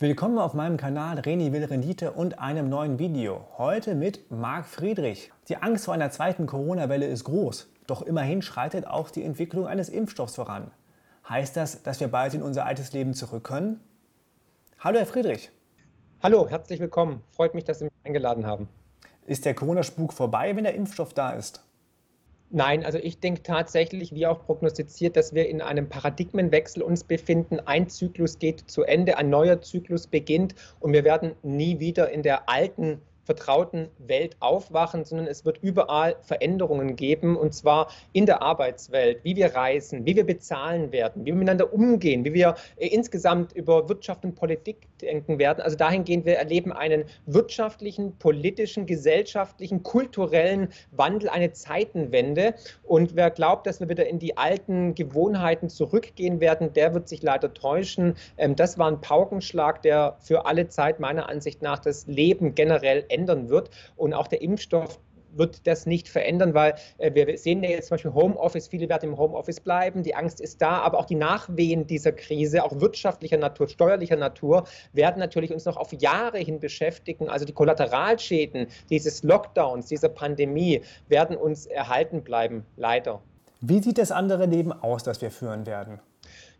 Willkommen auf meinem Kanal Reni will Rendite und einem neuen Video. Heute mit Marc Friedrich. Die Angst vor einer zweiten Corona-Welle ist groß, doch immerhin schreitet auch die Entwicklung eines Impfstoffs voran. Heißt das, dass wir bald in unser altes Leben zurück können? Hallo Herr Friedrich. Hallo, herzlich willkommen. Freut mich, dass Sie mich eingeladen haben. Ist der Corona-Spuk vorbei, wenn der Impfstoff da ist? Nein, also ich denke tatsächlich, wie auch prognostiziert, dass wir in einem Paradigmenwechsel uns befinden. Ein Zyklus geht zu Ende, ein neuer Zyklus beginnt und wir werden nie wieder in der alten vertrauten Welt aufwachen, sondern es wird überall Veränderungen geben, und zwar in der Arbeitswelt, wie wir reisen, wie wir bezahlen werden, wie wir miteinander umgehen, wie wir äh, insgesamt über Wirtschaft und Politik denken werden. Also dahingehend, wir erleben einen wirtschaftlichen, politischen, gesellschaftlichen, kulturellen Wandel, eine Zeitenwende. Und wer glaubt, dass wir wieder in die alten Gewohnheiten zurückgehen werden, der wird sich leider täuschen. Ähm, das war ein Paukenschlag, der für alle Zeit meiner Ansicht nach das Leben generell ändern wird. Und auch der Impfstoff wird das nicht verändern, weil äh, wir sehen ja jetzt zum Beispiel Homeoffice, viele werden im Homeoffice bleiben, die Angst ist da, aber auch die Nachwehen dieser Krise, auch wirtschaftlicher Natur, steuerlicher Natur, werden natürlich uns noch auf Jahre hin beschäftigen. Also die Kollateralschäden dieses Lockdowns, dieser Pandemie werden uns erhalten bleiben, leider. Wie sieht das andere Leben aus, das wir führen werden?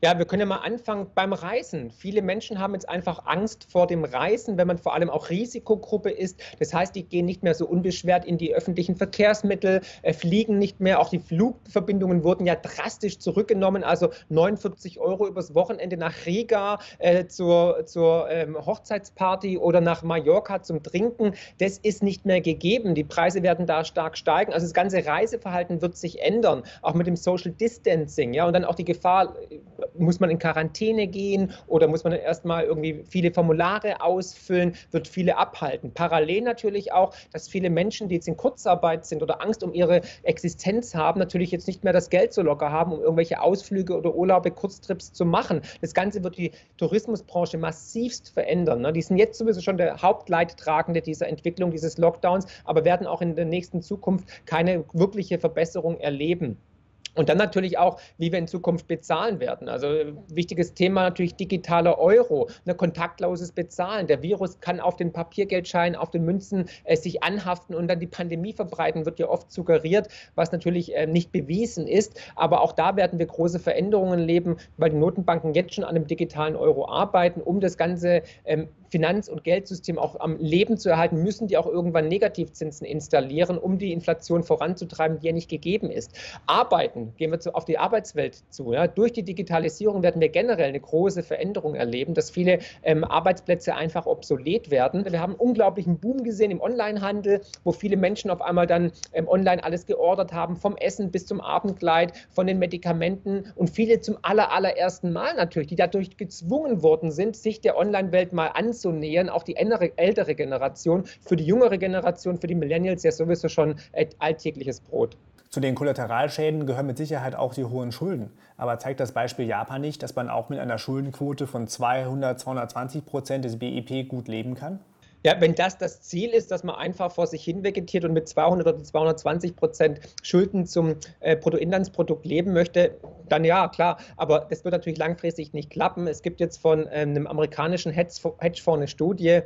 Ja, wir können ja mal anfangen beim Reisen. Viele Menschen haben jetzt einfach Angst vor dem Reisen, wenn man vor allem auch Risikogruppe ist. Das heißt, die gehen nicht mehr so unbeschwert in die öffentlichen Verkehrsmittel, äh, fliegen nicht mehr. Auch die Flugverbindungen wurden ja drastisch zurückgenommen. Also 49 Euro übers Wochenende nach Riga äh, zur, zur ähm, Hochzeitsparty oder nach Mallorca zum Trinken. Das ist nicht mehr gegeben. Die Preise werden da stark steigen. Also das ganze Reiseverhalten wird sich ändern, auch mit dem Social Distancing. Ja, und dann auch die Gefahr, muss man in Quarantäne gehen oder muss man dann erstmal irgendwie viele Formulare ausfüllen, wird viele abhalten. Parallel natürlich auch, dass viele Menschen, die jetzt in Kurzarbeit sind oder Angst um ihre Existenz haben, natürlich jetzt nicht mehr das Geld so locker haben, um irgendwelche Ausflüge oder Urlaube, Kurztrips zu machen. Das Ganze wird die Tourismusbranche massivst verändern. Ne? Die sind jetzt sowieso schon der Hauptleidtragende dieser Entwicklung, dieses Lockdowns, aber werden auch in der nächsten Zukunft keine wirkliche Verbesserung erleben. Und dann natürlich auch, wie wir in Zukunft bezahlen werden. Also wichtiges Thema natürlich digitaler Euro, ne, kontaktloses Bezahlen. Der Virus kann auf den Papiergeldscheinen, auf den Münzen äh, sich anhaften und dann die Pandemie verbreiten, wird ja oft suggeriert, was natürlich äh, nicht bewiesen ist. Aber auch da werden wir große Veränderungen leben, weil die Notenbanken jetzt schon an einem digitalen Euro arbeiten, um das ganze ähm, Finanz- und Geldsystem auch am Leben zu erhalten, müssen die auch irgendwann Negativzinsen installieren, um die Inflation voranzutreiben, die ja nicht gegeben ist. Arbeiten, gehen wir zu, auf die Arbeitswelt zu. Ja. Durch die Digitalisierung werden wir generell eine große Veränderung erleben, dass viele ähm, Arbeitsplätze einfach obsolet werden. Wir haben einen unglaublichen Boom gesehen im Onlinehandel, wo viele Menschen auf einmal dann ähm, online alles geordert haben, vom Essen bis zum Abendkleid, von den Medikamenten und viele zum aller, allerersten Mal natürlich, die dadurch gezwungen worden sind, sich der Online-Welt mal anzusehen anzunähern, auch die ältere Generation, für die jüngere Generation, für die Millennials ja sowieso schon alltägliches Brot. Zu den Kollateralschäden gehören mit Sicherheit auch die hohen Schulden. Aber zeigt das Beispiel Japan nicht, dass man auch mit einer Schuldenquote von 200, 220 Prozent des BIP gut leben kann? Ja, wenn das das Ziel ist, dass man einfach vor sich hin vegetiert und mit 200 oder 220 Prozent Schulden zum äh, Bruttoinlandsprodukt leben möchte, dann ja, klar. Aber das wird natürlich langfristig nicht klappen. Es gibt jetzt von ähm, einem amerikanischen Hedgefonds eine Studie,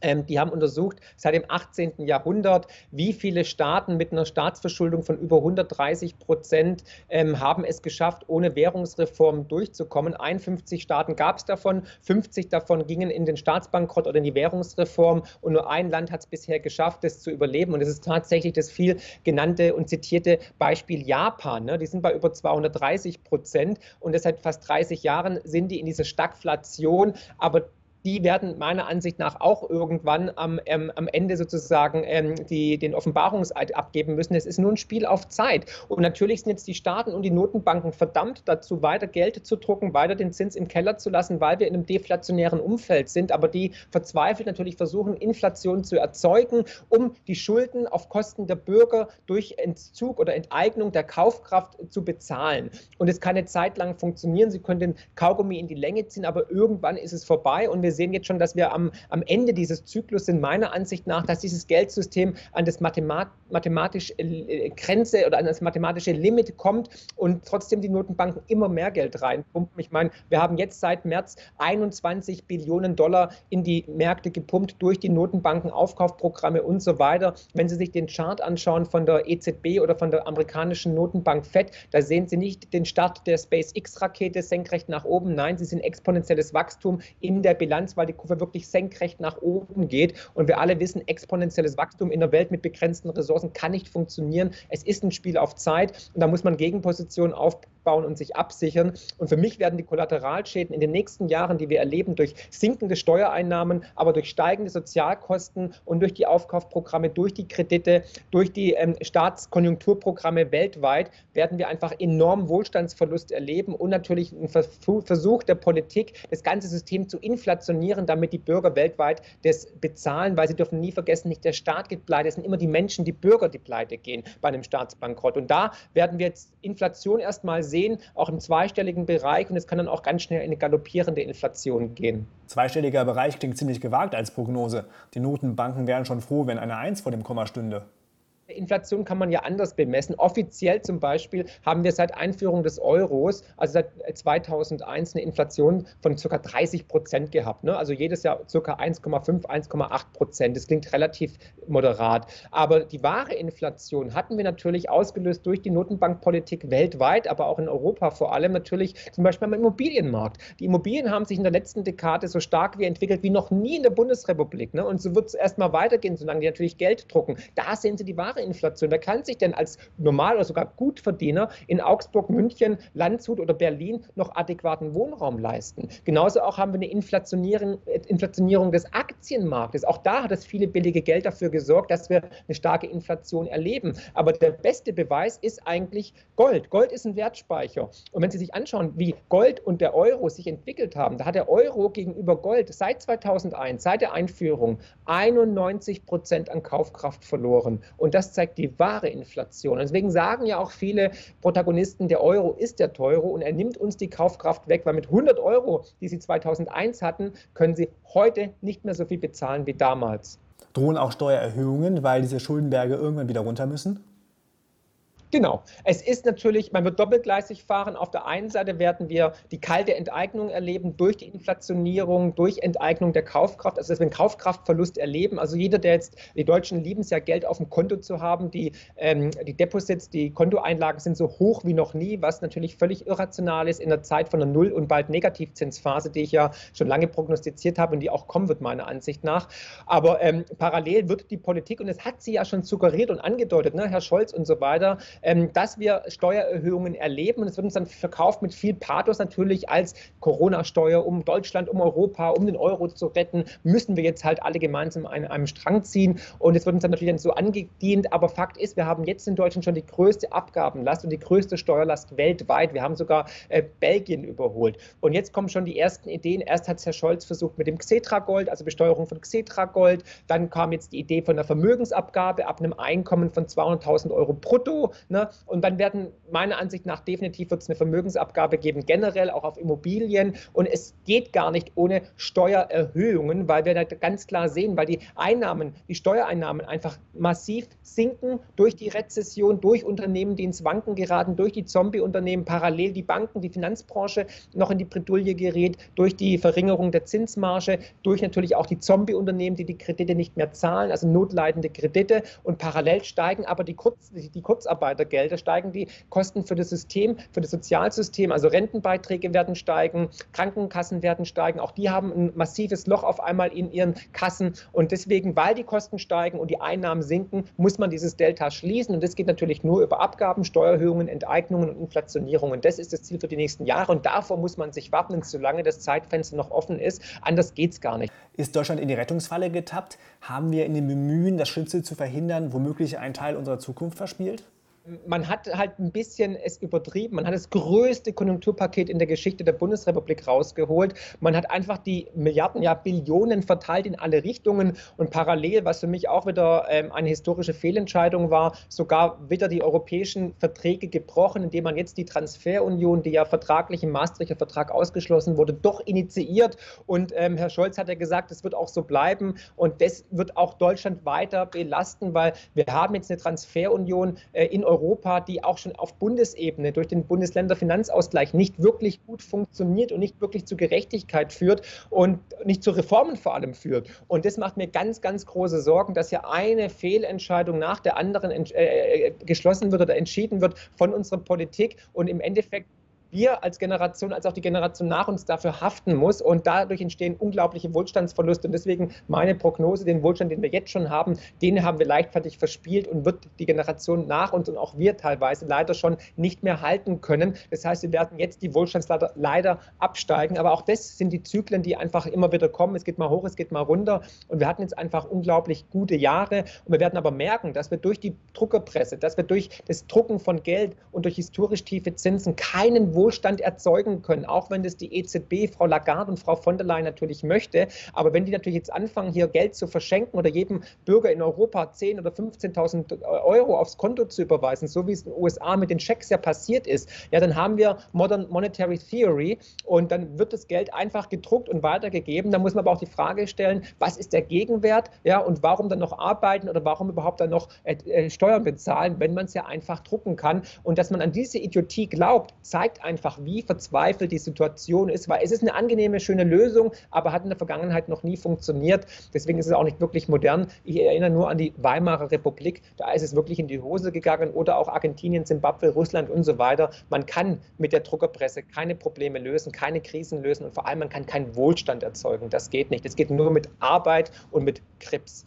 ähm, die haben untersucht seit dem 18. Jahrhundert, wie viele Staaten mit einer Staatsverschuldung von über 130 Prozent ähm, haben es geschafft, ohne Währungsreform durchzukommen. 51 Staaten gab es davon, 50 davon gingen in den Staatsbankrott oder in die Währungsreform und nur ein Land hat es bisher geschafft, das zu überleben. Und es ist tatsächlich das viel genannte und zitierte Beispiel Japan. Ne? Die sind bei über 230 Prozent und seit fast 30 Jahren sind die in dieser Stagflation. Aber die werden meiner Ansicht nach auch irgendwann am, ähm, am Ende sozusagen ähm, die, den Offenbarungseid abgeben müssen. Es ist nur ein Spiel auf Zeit. Und natürlich sind jetzt die Staaten und die Notenbanken verdammt dazu, weiter Geld zu drucken, weiter den Zins im Keller zu lassen, weil wir in einem deflationären Umfeld sind. Aber die verzweifelt natürlich versuchen, Inflation zu erzeugen, um die Schulden auf Kosten der Bürger durch Entzug oder Enteignung der Kaufkraft zu bezahlen. Und es kann eine Zeit lang funktionieren. Sie können den Kaugummi in die Länge ziehen, aber irgendwann ist es vorbei und wir wir sehen jetzt schon, dass wir am, am Ende dieses Zyklus sind, meiner Ansicht nach, dass dieses Geldsystem an das Mathemat mathematische äh, Grenze oder an das mathematische Limit kommt und trotzdem die Notenbanken immer mehr Geld reinpumpen. Ich meine, wir haben jetzt seit März 21 Billionen Dollar in die Märkte gepumpt durch die Notenbanken, Aufkaufprogramme und so weiter. Wenn Sie sich den Chart anschauen von der EZB oder von der amerikanischen Notenbank FED, da sehen Sie nicht den Start der SpaceX-Rakete senkrecht nach oben. Nein, Sie sehen exponentielles Wachstum in der Bilanz, weil die Kurve wirklich senkrecht nach oben geht. Und wir alle wissen, exponentielles Wachstum in der Welt mit begrenzten Ressourcen kann nicht funktionieren. Es ist ein Spiel auf Zeit und da muss man Gegenpositionen aufbauen und sich absichern. Und für mich werden die Kollateralschäden in den nächsten Jahren, die wir erleben, durch sinkende Steuereinnahmen, aber durch steigende Sozialkosten und durch die Aufkaufprogramme, durch die Kredite, durch die ähm, Staatskonjunkturprogramme weltweit, werden wir einfach enormen Wohlstandsverlust erleben und natürlich einen Versuch der Politik, das ganze System zu inflationieren, damit die Bürger weltweit das bezahlen, weil sie dürfen nie vergessen, nicht der Staat geht pleite, es sind immer die Menschen, die Bürger, die pleite gehen bei einem Staatsbankrott. Und da werden wir jetzt Inflation erstmal sehen, auch im zweistelligen Bereich und es kann dann auch ganz schnell in eine galoppierende Inflation gehen. Zweistelliger Bereich klingt ziemlich gewagt als Prognose. Die Notenbanken wären schon froh, wenn eine Eins vor dem Komma stünde. Inflation kann man ja anders bemessen. Offiziell zum Beispiel haben wir seit Einführung des Euros, also seit 2001, eine Inflation von ca. 30 Prozent gehabt. Ne? Also jedes Jahr ca. 1,5, 1,8 Prozent. Das klingt relativ moderat. Aber die wahre Inflation hatten wir natürlich ausgelöst durch die Notenbankpolitik weltweit, aber auch in Europa vor allem natürlich zum Beispiel am Immobilienmarkt. Die Immobilien haben sich in der letzten Dekade so stark wie entwickelt wie noch nie in der Bundesrepublik. Ne? Und so wird es erstmal weitergehen, solange die natürlich Geld drucken. Da sehen Sie die wahre Inflation. Wer kann sich denn als Normal- oder sogar Gutverdiener in Augsburg, München, Landshut oder Berlin noch adäquaten Wohnraum leisten? Genauso auch haben wir eine Inflationierung, Inflationierung des Aktienmarktes. Auch da hat das viele billige Geld dafür gesorgt, dass wir eine starke Inflation erleben. Aber der beste Beweis ist eigentlich Gold. Gold ist ein Wertspeicher. Und wenn Sie sich anschauen, wie Gold und der Euro sich entwickelt haben, da hat der Euro gegenüber Gold seit 2001, seit der Einführung, 91 Prozent an Kaufkraft verloren. Und das zeigt die wahre Inflation. deswegen sagen ja auch viele Protagonisten, der Euro ist der teure und er nimmt uns die Kaufkraft weg, weil mit 100 Euro, die sie 2001 hatten, können sie heute nicht mehr so viel bezahlen wie damals. Drohen auch Steuererhöhungen, weil diese Schuldenberge irgendwann wieder runter müssen? Genau. Es ist natürlich, man wird doppelgleisig fahren. Auf der einen Seite werden wir die kalte Enteignung erleben durch die Inflationierung, durch Enteignung der Kaufkraft, also dass wir einen Kaufkraftverlust erleben. Also jeder, der jetzt, die Deutschen lieben es ja, Geld auf dem Konto zu haben. Die, ähm, die Deposits, die Kontoeinlagen sind so hoch wie noch nie, was natürlich völlig irrational ist in der Zeit von einer Null- und bald Negativzinsphase, die ich ja schon lange prognostiziert habe und die auch kommen wird, meiner Ansicht nach. Aber ähm, parallel wird die Politik, und es hat sie ja schon suggeriert und angedeutet, ne, Herr Scholz und so weiter, dass wir Steuererhöhungen erleben. Und es wird uns dann verkauft mit viel Pathos natürlich als Corona-Steuer, um Deutschland, um Europa, um den Euro zu retten, müssen wir jetzt halt alle gemeinsam an einem Strang ziehen. Und es wird uns dann natürlich dann so angedient. Aber Fakt ist, wir haben jetzt in Deutschland schon die größte Abgabenlast und die größte Steuerlast weltweit. Wir haben sogar äh, Belgien überholt. Und jetzt kommen schon die ersten Ideen. Erst hat es Herr Scholz versucht mit dem Xetra-Gold, also Besteuerung von Xetra-Gold. Dann kam jetzt die Idee von der Vermögensabgabe ab einem Einkommen von 200.000 Euro brutto. Ne? Und dann werden meiner Ansicht nach definitiv wird es eine Vermögensabgabe geben, generell auch auf Immobilien. Und es geht gar nicht ohne Steuererhöhungen, weil wir da ganz klar sehen, weil die Einnahmen, die Steuereinnahmen einfach massiv sinken durch die Rezession, durch Unternehmen, die ins Wanken geraten, durch die Zombie-Unternehmen, parallel die Banken, die Finanzbranche noch in die Bredouille gerät, durch die Verringerung der Zinsmarge, durch natürlich auch die Zombie-Unternehmen, die die Kredite nicht mehr zahlen, also notleidende Kredite. Und parallel steigen aber die, Kurz, die Kurzarbeit Gelder steigen die Kosten für das System, für das Sozialsystem, also Rentenbeiträge werden steigen, Krankenkassen werden steigen. Auch die haben ein massives Loch auf einmal in ihren Kassen. Und deswegen, weil die Kosten steigen und die Einnahmen sinken, muss man dieses Delta schließen. Und das geht natürlich nur über Abgaben, Steuererhöhungen, Enteignungen und Inflationierungen. Das ist das Ziel für die nächsten Jahre. Und davor muss man sich wappnen, solange das Zeitfenster noch offen ist. Anders geht es gar nicht. Ist Deutschland in die Rettungsfalle getappt? Haben wir in dem Bemühen, das Schlimmste zu verhindern, womöglich einen Teil unserer Zukunft verspielt? Man hat halt ein bisschen es übertrieben. Man hat das größte Konjunkturpaket in der Geschichte der Bundesrepublik rausgeholt. Man hat einfach die Milliarden, ja Billionen verteilt in alle Richtungen und parallel, was für mich auch wieder ähm, eine historische Fehlentscheidung war, sogar wieder die europäischen Verträge gebrochen, indem man jetzt die Transferunion, die ja vertraglich im Maastrichter Vertrag ausgeschlossen wurde, doch initiiert. Und ähm, Herr Scholz hat ja gesagt, es wird auch so bleiben und das wird auch Deutschland weiter belasten, weil wir haben jetzt eine Transferunion äh, in Europa, die auch schon auf Bundesebene durch den Bundesländerfinanzausgleich nicht wirklich gut funktioniert und nicht wirklich zu Gerechtigkeit führt und nicht zu Reformen vor allem führt. Und das macht mir ganz, ganz große Sorgen, dass hier eine Fehlentscheidung nach der anderen äh, äh, geschlossen wird oder entschieden wird von unserer Politik und im Endeffekt wir als Generation, als auch die Generation nach uns dafür haften muss. Und dadurch entstehen unglaubliche Wohlstandsverluste. Und deswegen meine Prognose, den Wohlstand, den wir jetzt schon haben, den haben wir leichtfertig verspielt und wird die Generation nach uns und auch wir teilweise leider schon nicht mehr halten können. Das heißt, wir werden jetzt die Wohlstandsleiter leider absteigen. Aber auch das sind die Zyklen, die einfach immer wieder kommen. Es geht mal hoch, es geht mal runter. Und wir hatten jetzt einfach unglaublich gute Jahre. Und wir werden aber merken, dass wir durch die Druckerpresse, dass wir durch das Drucken von Geld und durch historisch tiefe Zinsen keinen Wohlstand Wohlstand erzeugen können, auch wenn das die EZB, Frau Lagarde und Frau von der Leyen natürlich möchte. Aber wenn die natürlich jetzt anfangen, hier Geld zu verschenken oder jedem Bürger in Europa 10.000 oder 15.000 Euro aufs Konto zu überweisen, so wie es in den USA mit den Schecks ja passiert ist, ja, dann haben wir Modern Monetary Theory und dann wird das Geld einfach gedruckt und weitergegeben. Da muss man aber auch die Frage stellen, was ist der Gegenwert, ja, und warum dann noch arbeiten oder warum überhaupt dann noch äh, äh Steuern bezahlen, wenn man es ja einfach drucken kann. Und dass man an diese Idiotie glaubt, zeigt einfach, wie verzweifelt die Situation ist, weil es ist eine angenehme, schöne Lösung, aber hat in der Vergangenheit noch nie funktioniert. Deswegen ist es auch nicht wirklich modern. Ich erinnere nur an die Weimarer Republik, da ist es wirklich in die Hose gegangen oder auch Argentinien, Zimbabwe, Russland und so weiter. Man kann mit der Druckerpresse keine Probleme lösen, keine Krisen lösen und vor allem man kann keinen Wohlstand erzeugen. Das geht nicht. Es geht nur mit Arbeit und mit Krebs.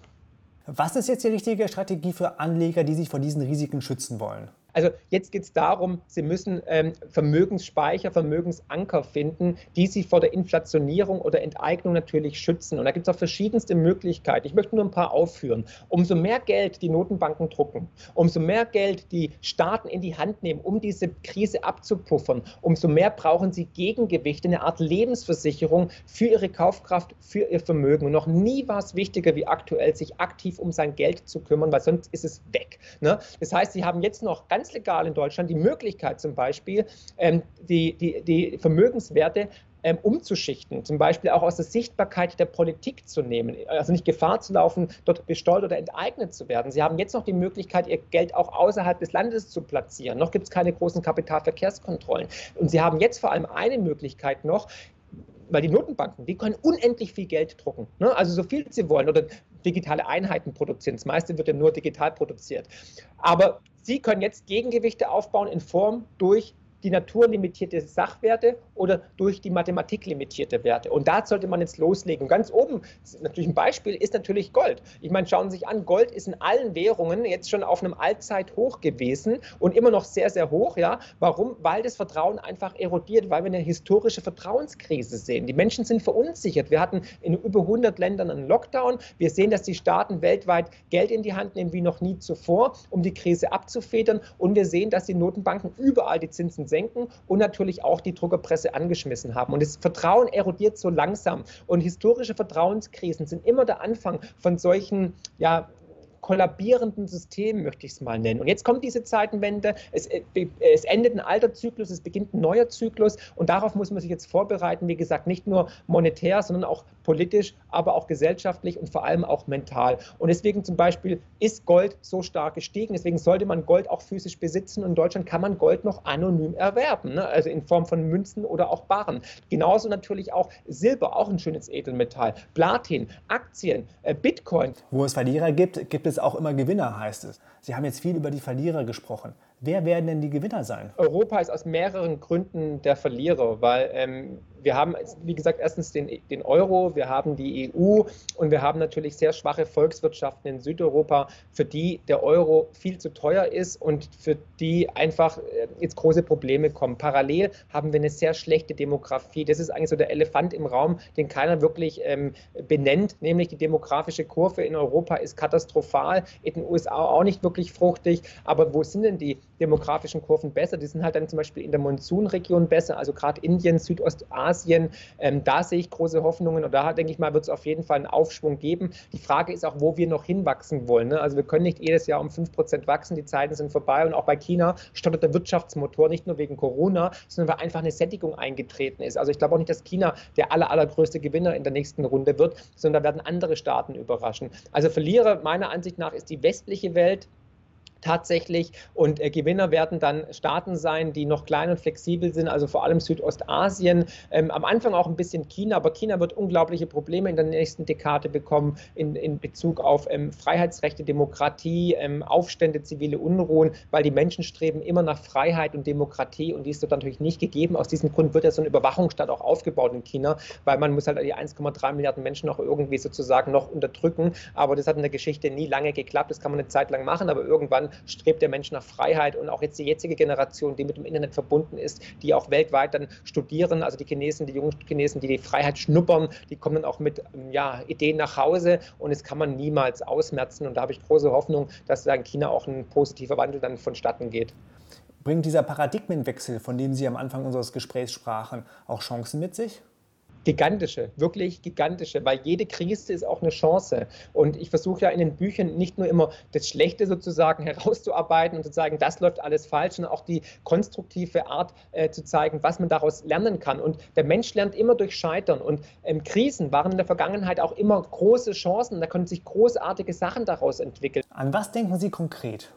Was ist jetzt die richtige Strategie für Anleger, die sich vor diesen Risiken schützen wollen? Also jetzt geht es darum, Sie müssen ähm, Vermögensspeicher, Vermögensanker finden, die Sie vor der Inflationierung oder Enteignung natürlich schützen. Und da gibt es auch verschiedenste Möglichkeiten. Ich möchte nur ein paar aufführen. Umso mehr Geld die Notenbanken drucken, umso mehr Geld die Staaten in die Hand nehmen, um diese Krise abzupuffern, umso mehr brauchen sie Gegengewichte, eine Art Lebensversicherung für ihre Kaufkraft, für ihr Vermögen. Und noch nie war es wichtiger wie aktuell, sich aktiv um sein Geld zu kümmern, weil sonst ist es weg. Ne? Das heißt, Sie haben jetzt noch ganz ganz legal in Deutschland die Möglichkeit zum Beispiel, ähm, die, die, die Vermögenswerte ähm, umzuschichten, zum Beispiel auch aus der Sichtbarkeit der Politik zu nehmen, also nicht Gefahr zu laufen, dort besteuert oder enteignet zu werden. Sie haben jetzt noch die Möglichkeit, ihr Geld auch außerhalb des Landes zu platzieren. Noch gibt es keine großen Kapitalverkehrskontrollen. Und Sie haben jetzt vor allem eine Möglichkeit noch, weil die Notenbanken, die können unendlich viel Geld drucken. Ne? Also so viel sie wollen oder digitale Einheiten produzieren. Das meiste wird ja nur digital produziert. Aber Sie können jetzt Gegengewichte aufbauen in Form durch die naturlimitierte Sachwerte oder durch die Mathematik limitierte Werte. Und da sollte man jetzt loslegen. Und ganz oben, natürlich ein Beispiel, ist natürlich Gold. Ich meine, schauen Sie sich an, Gold ist in allen Währungen jetzt schon auf einem Allzeithoch gewesen und immer noch sehr, sehr hoch. Ja? Warum? Weil das Vertrauen einfach erodiert, weil wir eine historische Vertrauenskrise sehen. Die Menschen sind verunsichert. Wir hatten in über 100 Ländern einen Lockdown. Wir sehen, dass die Staaten weltweit Geld in die Hand nehmen wie noch nie zuvor, um die Krise abzufedern. Und wir sehen, dass die Notenbanken überall die Zinsen senken und natürlich auch die Druckerpresse angeschmissen haben. Und das Vertrauen erodiert so langsam. Und historische Vertrauenskrisen sind immer der Anfang von solchen ja, kollabierenden System, möchte ich es mal nennen. Und jetzt kommt diese Zeitenwende, es, äh, es, endet ein alter Zyklus, es beginnt ein neuer Zyklus und darauf muss man sich jetzt vorbereiten, wie gesagt, nicht nur monetär, sondern auch politisch, aber auch gesellschaftlich und vor allem auch mental. Und deswegen zum Beispiel ist Gold so stark gestiegen, deswegen sollte man Gold auch physisch besitzen und in Deutschland kann man Gold noch anonym erwerben, ne? also in Form von Münzen oder auch Barren. Genauso natürlich auch Silber, auch ein schönes Edelmetall, Platin, Aktien, äh, Bitcoin. Wo es Verlierer gibt, gibt es es auch immer Gewinner, heißt es. Sie haben jetzt viel über die Verlierer gesprochen. Wer werden denn die Gewinner sein? Europa ist aus mehreren Gründen der Verlierer, weil ähm, wir haben, wie gesagt, erstens den, den, Euro, wir haben die EU und wir haben natürlich sehr schwache Volkswirtschaften in Südeuropa, für die der Euro viel zu teuer ist und für die einfach äh, jetzt große Probleme kommen. Parallel haben wir eine sehr schlechte Demografie. Das ist eigentlich so der Elefant im Raum, den keiner wirklich ähm, benennt, nämlich die demografische Kurve in Europa ist katastrophal, in den USA auch nicht wirklich fruchtig. Aber wo sind denn die demografischen Kurven besser. Die sind halt dann zum Beispiel in der Monsunregion besser, also gerade Indien, Südostasien. Ähm, da sehe ich große Hoffnungen und da denke ich mal, wird es auf jeden Fall einen Aufschwung geben. Die Frage ist auch, wo wir noch hinwachsen wollen. Ne? Also wir können nicht jedes Jahr um 5% wachsen, die Zeiten sind vorbei und auch bei China stottert der Wirtschaftsmotor nicht nur wegen Corona, sondern weil einfach eine Sättigung eingetreten ist. Also ich glaube auch nicht, dass China der aller, allergrößte Gewinner in der nächsten Runde wird, sondern da werden andere Staaten überraschen. Also Verlierer meiner Ansicht nach ist die westliche Welt tatsächlich. Und äh, Gewinner werden dann Staaten sein, die noch klein und flexibel sind, also vor allem Südostasien. Ähm, am Anfang auch ein bisschen China, aber China wird unglaubliche Probleme in der nächsten Dekade bekommen in, in Bezug auf ähm, Freiheitsrechte, Demokratie, ähm, Aufstände, zivile Unruhen, weil die Menschen streben immer nach Freiheit und Demokratie und die ist dort natürlich nicht gegeben. Aus diesem Grund wird ja so ein Überwachungsstaat auch aufgebaut in China, weil man muss halt die 1,3 Milliarden Menschen auch irgendwie sozusagen noch unterdrücken. Aber das hat in der Geschichte nie lange geklappt. Das kann man eine Zeit lang machen, aber irgendwann strebt der Mensch nach Freiheit und auch jetzt die jetzige Generation, die mit dem Internet verbunden ist, die auch weltweit dann studieren, also die Chinesen, die jungen Chinesen, die die Freiheit schnuppern, die kommen dann auch mit ähm, ja, Ideen nach Hause und das kann man niemals ausmerzen und da habe ich große Hoffnung, dass da in China auch ein positiver Wandel dann vonstatten geht. Bringt dieser Paradigmenwechsel, von dem Sie am Anfang unseres Gesprächs sprachen, auch Chancen mit sich? Gigantische, wirklich gigantische, weil jede Krise ist auch eine Chance. Und ich versuche ja in den Büchern nicht nur immer das Schlechte sozusagen herauszuarbeiten und zu sagen, das läuft alles falsch, sondern auch die konstruktive Art äh, zu zeigen, was man daraus lernen kann. Und der Mensch lernt immer durch Scheitern. Und ähm, Krisen waren in der Vergangenheit auch immer große Chancen. Da können sich großartige Sachen daraus entwickeln. An was denken Sie konkret?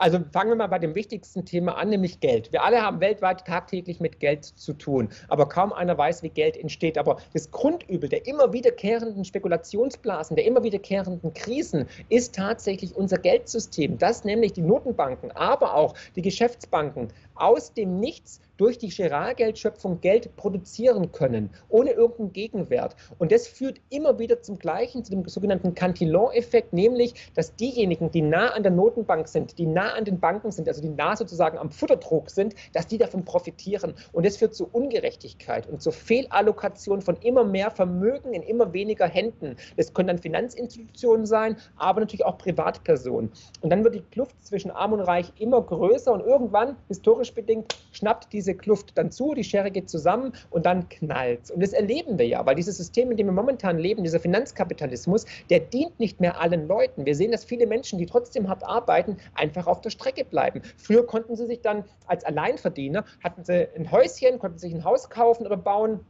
Also fangen wir mal bei dem wichtigsten Thema an, nämlich Geld. Wir alle haben weltweit tagtäglich mit Geld zu tun, aber kaum einer weiß, wie Geld entsteht. Aber das Grundübel der immer wiederkehrenden Spekulationsblasen, der immer wiederkehrenden Krisen ist tatsächlich unser Geldsystem, das nämlich die Notenbanken, aber auch die Geschäftsbanken aus dem Nichts durch die Giralgeldschöpfung Geld produzieren können, ohne irgendeinen Gegenwert. Und das führt immer wieder zum gleichen, zu dem sogenannten Cantillon-Effekt, nämlich, dass diejenigen, die nah an der Notenbank sind, die nah an den Banken sind, also die nah sozusagen am Futterdruck sind, dass die davon profitieren. Und das führt zu Ungerechtigkeit und zur Fehlallokation von immer mehr Vermögen in immer weniger Händen. Das können dann Finanzinstitutionen sein, aber natürlich auch Privatpersonen. Und dann wird die Kluft zwischen Arm und Reich immer größer und irgendwann, historisch bedingt, schnappt diese diese Kluft dann zu, die Schere geht zusammen und dann knallt Und das erleben wir ja, weil dieses System, in dem wir momentan leben, dieser Finanzkapitalismus, der dient nicht mehr allen Leuten. Wir sehen, dass viele Menschen, die trotzdem hart arbeiten, einfach auf der Strecke bleiben. Früher konnten sie sich dann als Alleinverdiener, hatten sie ein Häuschen, konnten sich ein Haus kaufen oder bauen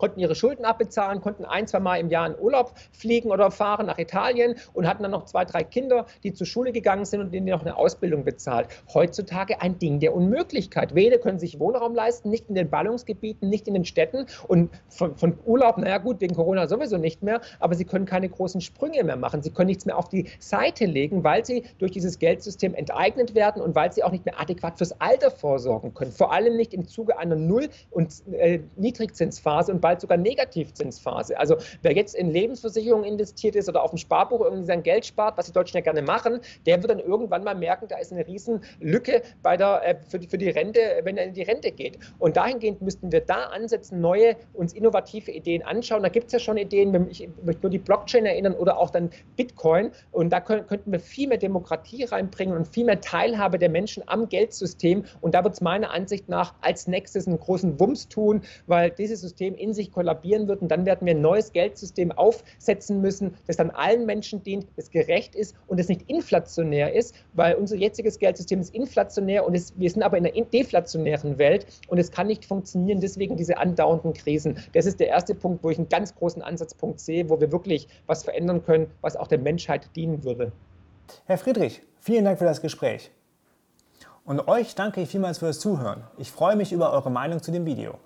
konnten ihre Schulden abbezahlen, konnten ein, zwei Mal im Jahr in Urlaub fliegen oder fahren nach Italien und hatten dann noch zwei, drei Kinder, die zur Schule gegangen sind und denen noch eine Ausbildung bezahlt. Heutzutage ein Ding der Unmöglichkeit. Weder können sich Wohnraum leisten, nicht in den Ballungsgebieten, nicht in den Städten und von, von Urlaub, naja gut, wegen Corona sowieso nicht mehr, aber sie können keine großen Sprünge mehr machen. Sie können nichts mehr auf die Seite legen, weil sie durch dieses Geldsystem enteignet werden und weil sie auch nicht mehr adäquat fürs Alter vorsorgen können. Vor allem nicht im Zuge einer Null- und äh, Niedrigzinsphase und bald sogar Negativzinsphase. Also wer jetzt in Lebensversicherungen investiert ist oder auf dem Sparbuch irgendwie sein Geld spart, was die Deutschen ja gerne machen, der wird dann irgendwann mal merken, da ist eine Riesenlücke bei der, äh, für, die, für die Rente, wenn er in die Rente geht. Und dahingehend müssten wir da ansetzen, neue, uns innovative Ideen anschauen. Da gibt es ja schon Ideen, ich möchte nur die Blockchain erinnern oder auch dann Bitcoin. Und da können, könnten wir viel mehr Demokratie reinbringen und viel mehr Teilhabe der Menschen am Geldsystem. Und da wird es meiner Ansicht nach als nächstes einen großen Wumms tun, weil dieses System in sich sich kollabieren wird. Und dann werden wir ein neues Geldsystem aufsetzen müssen, das dann allen Menschen dient, das gerecht ist und das nicht inflationär ist, weil unser jetziges Geldsystem ist inflationär und es, wir sind aber in einer deflationären Welt und es kann nicht funktionieren. Deswegen diese andauernden Krisen. Das ist der erste Punkt, wo ich einen ganz großen Ansatzpunkt sehe, wo wir wirklich was verändern können, was auch der Menschheit dienen würde. Herr Friedrich, vielen Dank für das Gespräch. Und euch danke ich vielmals für das Zuhören. Ich freue mich über eure Meinung zu dem Video.